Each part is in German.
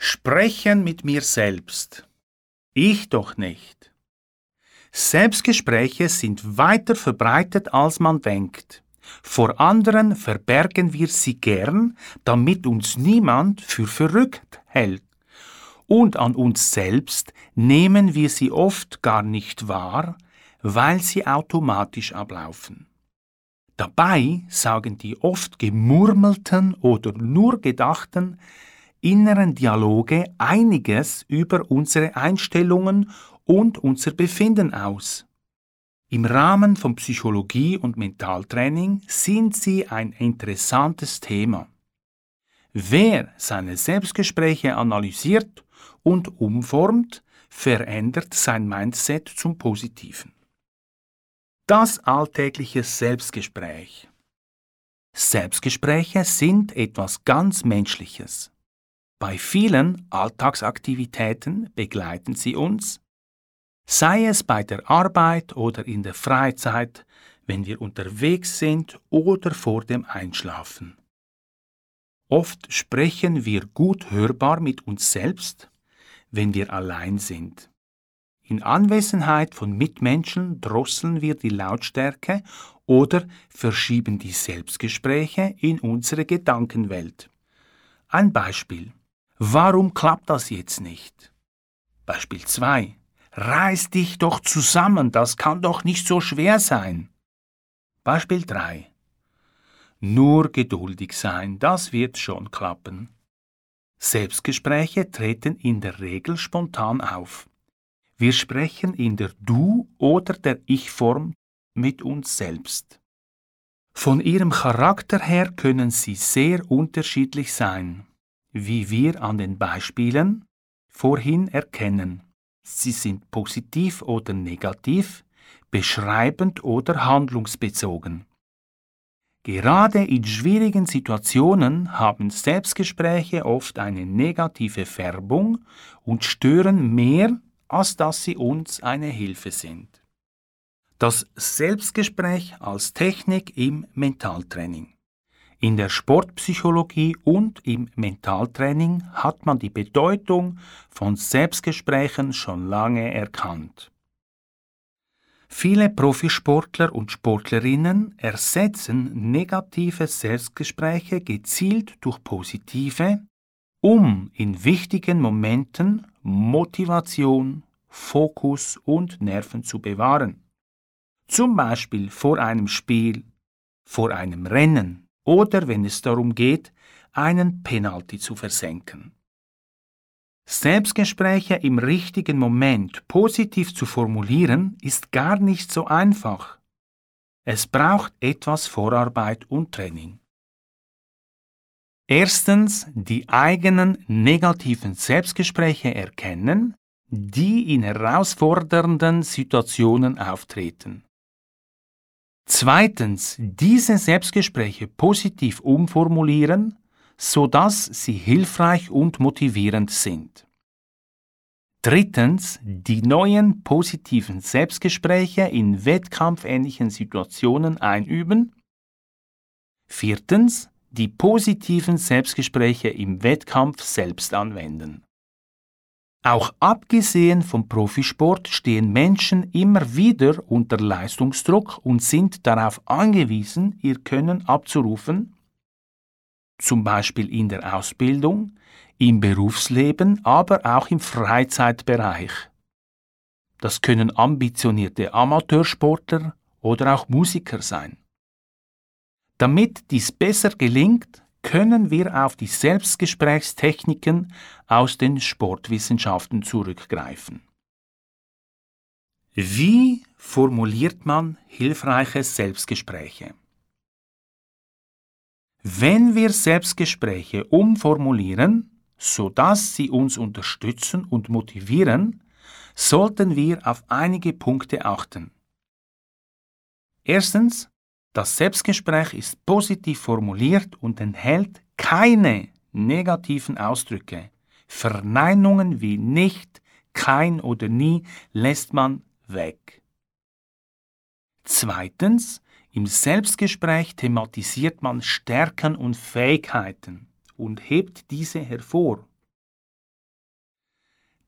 Sprechen mit mir selbst. Ich doch nicht. Selbstgespräche sind weiter verbreitet, als man denkt. Vor anderen verbergen wir sie gern, damit uns niemand für verrückt hält. Und an uns selbst nehmen wir sie oft gar nicht wahr, weil sie automatisch ablaufen. Dabei sagen die oft gemurmelten oder nur gedachten inneren Dialoge einiges über unsere Einstellungen und unser Befinden aus. Im Rahmen von Psychologie und Mentaltraining sind sie ein interessantes Thema. Wer seine Selbstgespräche analysiert und umformt, verändert sein Mindset zum Positiven. Das alltägliche Selbstgespräch. Selbstgespräche sind etwas ganz Menschliches. Bei vielen Alltagsaktivitäten begleiten sie uns, sei es bei der Arbeit oder in der Freizeit, wenn wir unterwegs sind oder vor dem Einschlafen. Oft sprechen wir gut hörbar mit uns selbst, wenn wir allein sind. In Anwesenheit von Mitmenschen drosseln wir die Lautstärke oder verschieben die Selbstgespräche in unsere Gedankenwelt. Ein Beispiel. Warum klappt das jetzt nicht? Beispiel 2. Reiß dich doch zusammen, das kann doch nicht so schwer sein. Beispiel 3. Nur geduldig sein, das wird schon klappen. Selbstgespräche treten in der Regel spontan auf. Wir sprechen in der Du- oder der Ich-Form mit uns selbst. Von ihrem Charakter her können sie sehr unterschiedlich sein, wie wir an den Beispielen vorhin erkennen. Sie sind positiv oder negativ, beschreibend oder handlungsbezogen. Gerade in schwierigen Situationen haben Selbstgespräche oft eine negative Färbung und stören mehr als dass sie uns eine Hilfe sind. Das Selbstgespräch als Technik im Mentaltraining. In der Sportpsychologie und im Mentaltraining hat man die Bedeutung von Selbstgesprächen schon lange erkannt. Viele Profisportler und Sportlerinnen ersetzen negative Selbstgespräche gezielt durch positive, um in wichtigen Momenten Motivation, Fokus und Nerven zu bewahren. Zum Beispiel vor einem Spiel, vor einem Rennen oder wenn es darum geht, einen Penalty zu versenken. Selbstgespräche im richtigen Moment positiv zu formulieren, ist gar nicht so einfach. Es braucht etwas Vorarbeit und Training. Erstens die eigenen negativen Selbstgespräche erkennen, die in herausfordernden Situationen auftreten. Zweitens diese Selbstgespräche positiv umformulieren, sodass sie hilfreich und motivierend sind. Drittens die neuen positiven Selbstgespräche in wettkampfähnlichen Situationen einüben. Viertens die positiven Selbstgespräche im Wettkampf selbst anwenden. Auch abgesehen vom Profisport stehen Menschen immer wieder unter Leistungsdruck und sind darauf angewiesen, ihr Können abzurufen, zum Beispiel in der Ausbildung, im Berufsleben, aber auch im Freizeitbereich. Das können ambitionierte Amateursportler oder auch Musiker sein. Damit dies besser gelingt, können wir auf die Selbstgesprächstechniken aus den Sportwissenschaften zurückgreifen. Wie formuliert man hilfreiche Selbstgespräche? Wenn wir Selbstgespräche umformulieren, sodass sie uns unterstützen und motivieren, sollten wir auf einige Punkte achten. Erstens, das Selbstgespräch ist positiv formuliert und enthält keine negativen Ausdrücke. Verneinungen wie nicht, kein oder nie lässt man weg. Zweitens, im Selbstgespräch thematisiert man Stärken und Fähigkeiten und hebt diese hervor.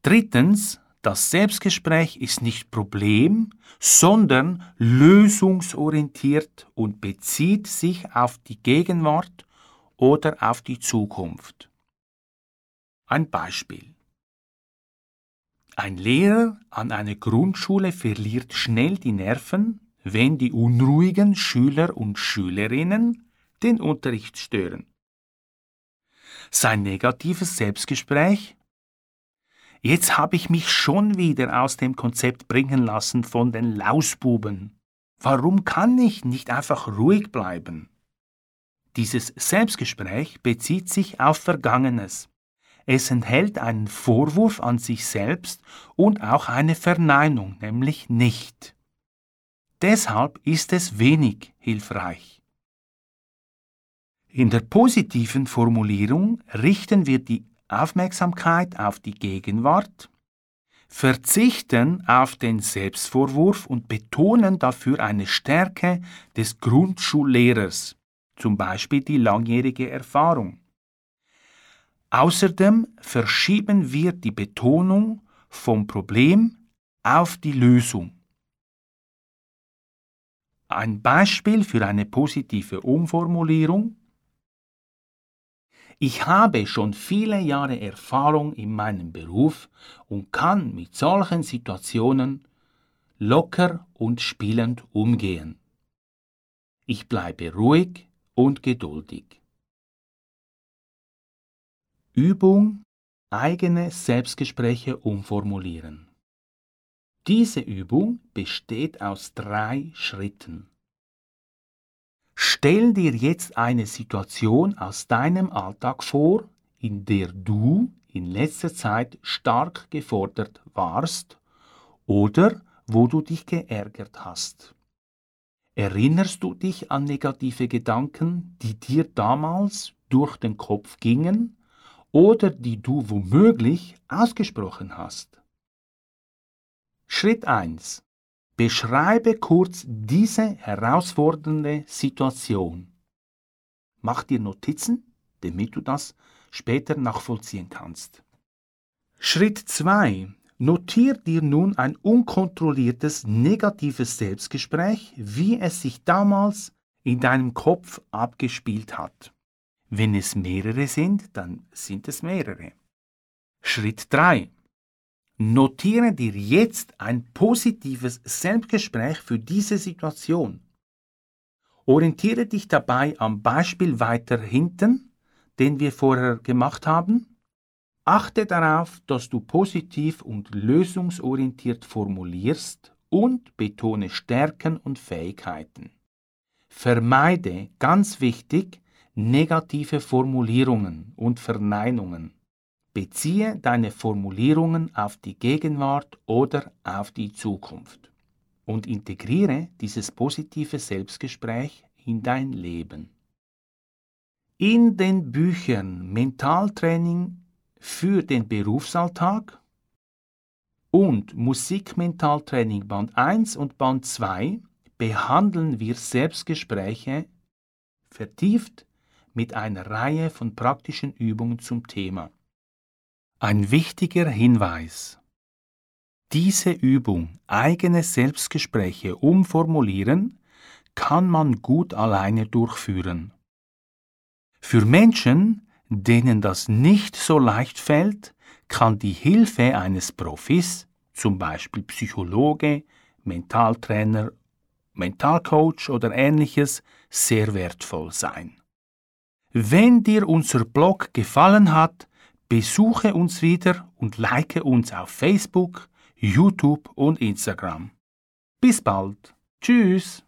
Drittens, das Selbstgespräch ist nicht problem, sondern lösungsorientiert und bezieht sich auf die Gegenwart oder auf die Zukunft. Ein Beispiel. Ein Lehrer an einer Grundschule verliert schnell die Nerven, wenn die unruhigen Schüler und Schülerinnen den Unterricht stören. Sein negatives Selbstgespräch Jetzt habe ich mich schon wieder aus dem Konzept bringen lassen von den Lausbuben. Warum kann ich nicht einfach ruhig bleiben? Dieses Selbstgespräch bezieht sich auf Vergangenes. Es enthält einen Vorwurf an sich selbst und auch eine Verneinung, nämlich nicht. Deshalb ist es wenig hilfreich. In der positiven Formulierung richten wir die Aufmerksamkeit auf die Gegenwart, verzichten auf den Selbstvorwurf und betonen dafür eine Stärke des Grundschullehrers, zum Beispiel die langjährige Erfahrung. Außerdem verschieben wir die Betonung vom Problem auf die Lösung. Ein Beispiel für eine positive Umformulierung ich habe schon viele Jahre Erfahrung in meinem Beruf und kann mit solchen Situationen locker und spielend umgehen. Ich bleibe ruhig und geduldig. Übung eigene Selbstgespräche umformulieren. Diese Übung besteht aus drei Schritten. Stell dir jetzt eine Situation aus deinem Alltag vor, in der du in letzter Zeit stark gefordert warst oder wo du dich geärgert hast. Erinnerst du dich an negative Gedanken, die dir damals durch den Kopf gingen oder die du womöglich ausgesprochen hast? Schritt 1. Beschreibe kurz diese herausfordernde Situation. Mach dir Notizen, damit du das später nachvollziehen kannst. Schritt 2. Notier dir nun ein unkontrolliertes negatives Selbstgespräch, wie es sich damals in deinem Kopf abgespielt hat. Wenn es mehrere sind, dann sind es mehrere. Schritt 3. Notiere dir jetzt ein positives Selbstgespräch für diese Situation. Orientiere dich dabei am Beispiel weiter hinten, den wir vorher gemacht haben. Achte darauf, dass du positiv und lösungsorientiert formulierst und betone Stärken und Fähigkeiten. Vermeide, ganz wichtig, negative Formulierungen und Verneinungen. Beziehe deine Formulierungen auf die Gegenwart oder auf die Zukunft und integriere dieses positive Selbstgespräch in dein Leben. In den Büchern Mentaltraining für den Berufsalltag und Musikmentaltraining Band 1 und Band 2 behandeln wir Selbstgespräche vertieft mit einer Reihe von praktischen Übungen zum Thema. Ein wichtiger Hinweis. Diese Übung, eigene Selbstgespräche umformulieren, kann man gut alleine durchführen. Für Menschen, denen das nicht so leicht fällt, kann die Hilfe eines Profis, zum Beispiel Psychologe, Mentaltrainer, Mentalcoach oder ähnliches, sehr wertvoll sein. Wenn dir unser Blog gefallen hat, Besuche uns wieder und like uns auf Facebook, YouTube und Instagram. Bis bald. Tschüss.